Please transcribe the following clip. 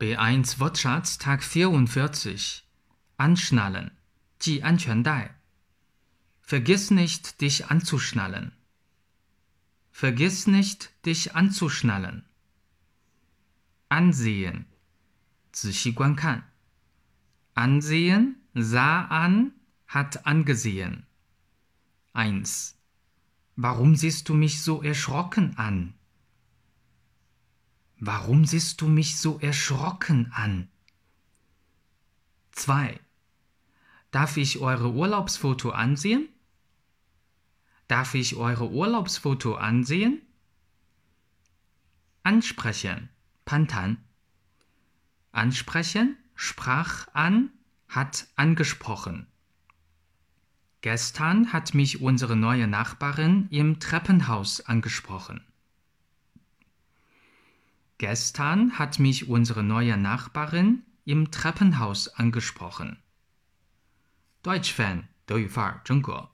B1 Wortschatz Tag 44 Anschnallen 系安全带 Vergiss nicht, dich anzuschnallen. Vergiss nicht, dich anzuschnallen. Ansehen 仔细观看 Ansehen sah an, hat angesehen. 1. Warum siehst du mich so erschrocken an? Warum siehst du mich so erschrocken an? 2. Darf ich eure Urlaubsfoto ansehen? Darf ich eure Urlaubsfoto ansehen? Ansprechen, Pantan. Ansprechen, sprach an, hat angesprochen. Gestern hat mich unsere neue Nachbarin im Treppenhaus angesprochen. Gestern hat mich unsere neue Nachbarin im Treppenhaus angesprochen. Deutsch Fan 德语范儿真格。